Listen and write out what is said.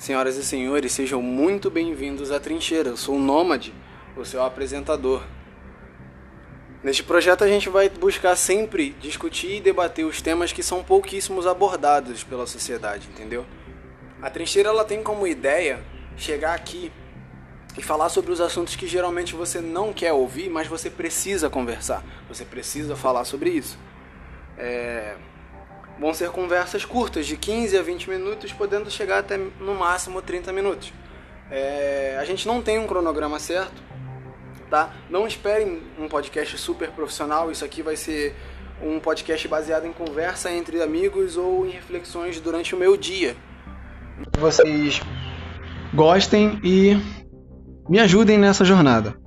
Senhoras e senhores, sejam muito bem-vindos à Trincheira. Eu sou o Nômade, o seu apresentador. Neste projeto a gente vai buscar sempre discutir e debater os temas que são pouquíssimos abordados pela sociedade, entendeu? A Trincheira ela tem como ideia chegar aqui e falar sobre os assuntos que geralmente você não quer ouvir, mas você precisa conversar, você precisa falar sobre isso. É... Vão ser conversas curtas, de 15 a 20 minutos, podendo chegar até no máximo 30 minutos. É... A gente não tem um cronograma certo, tá? Não esperem um podcast super profissional, isso aqui vai ser um podcast baseado em conversa entre amigos ou em reflexões durante o meu dia. Que vocês gostem e me ajudem nessa jornada.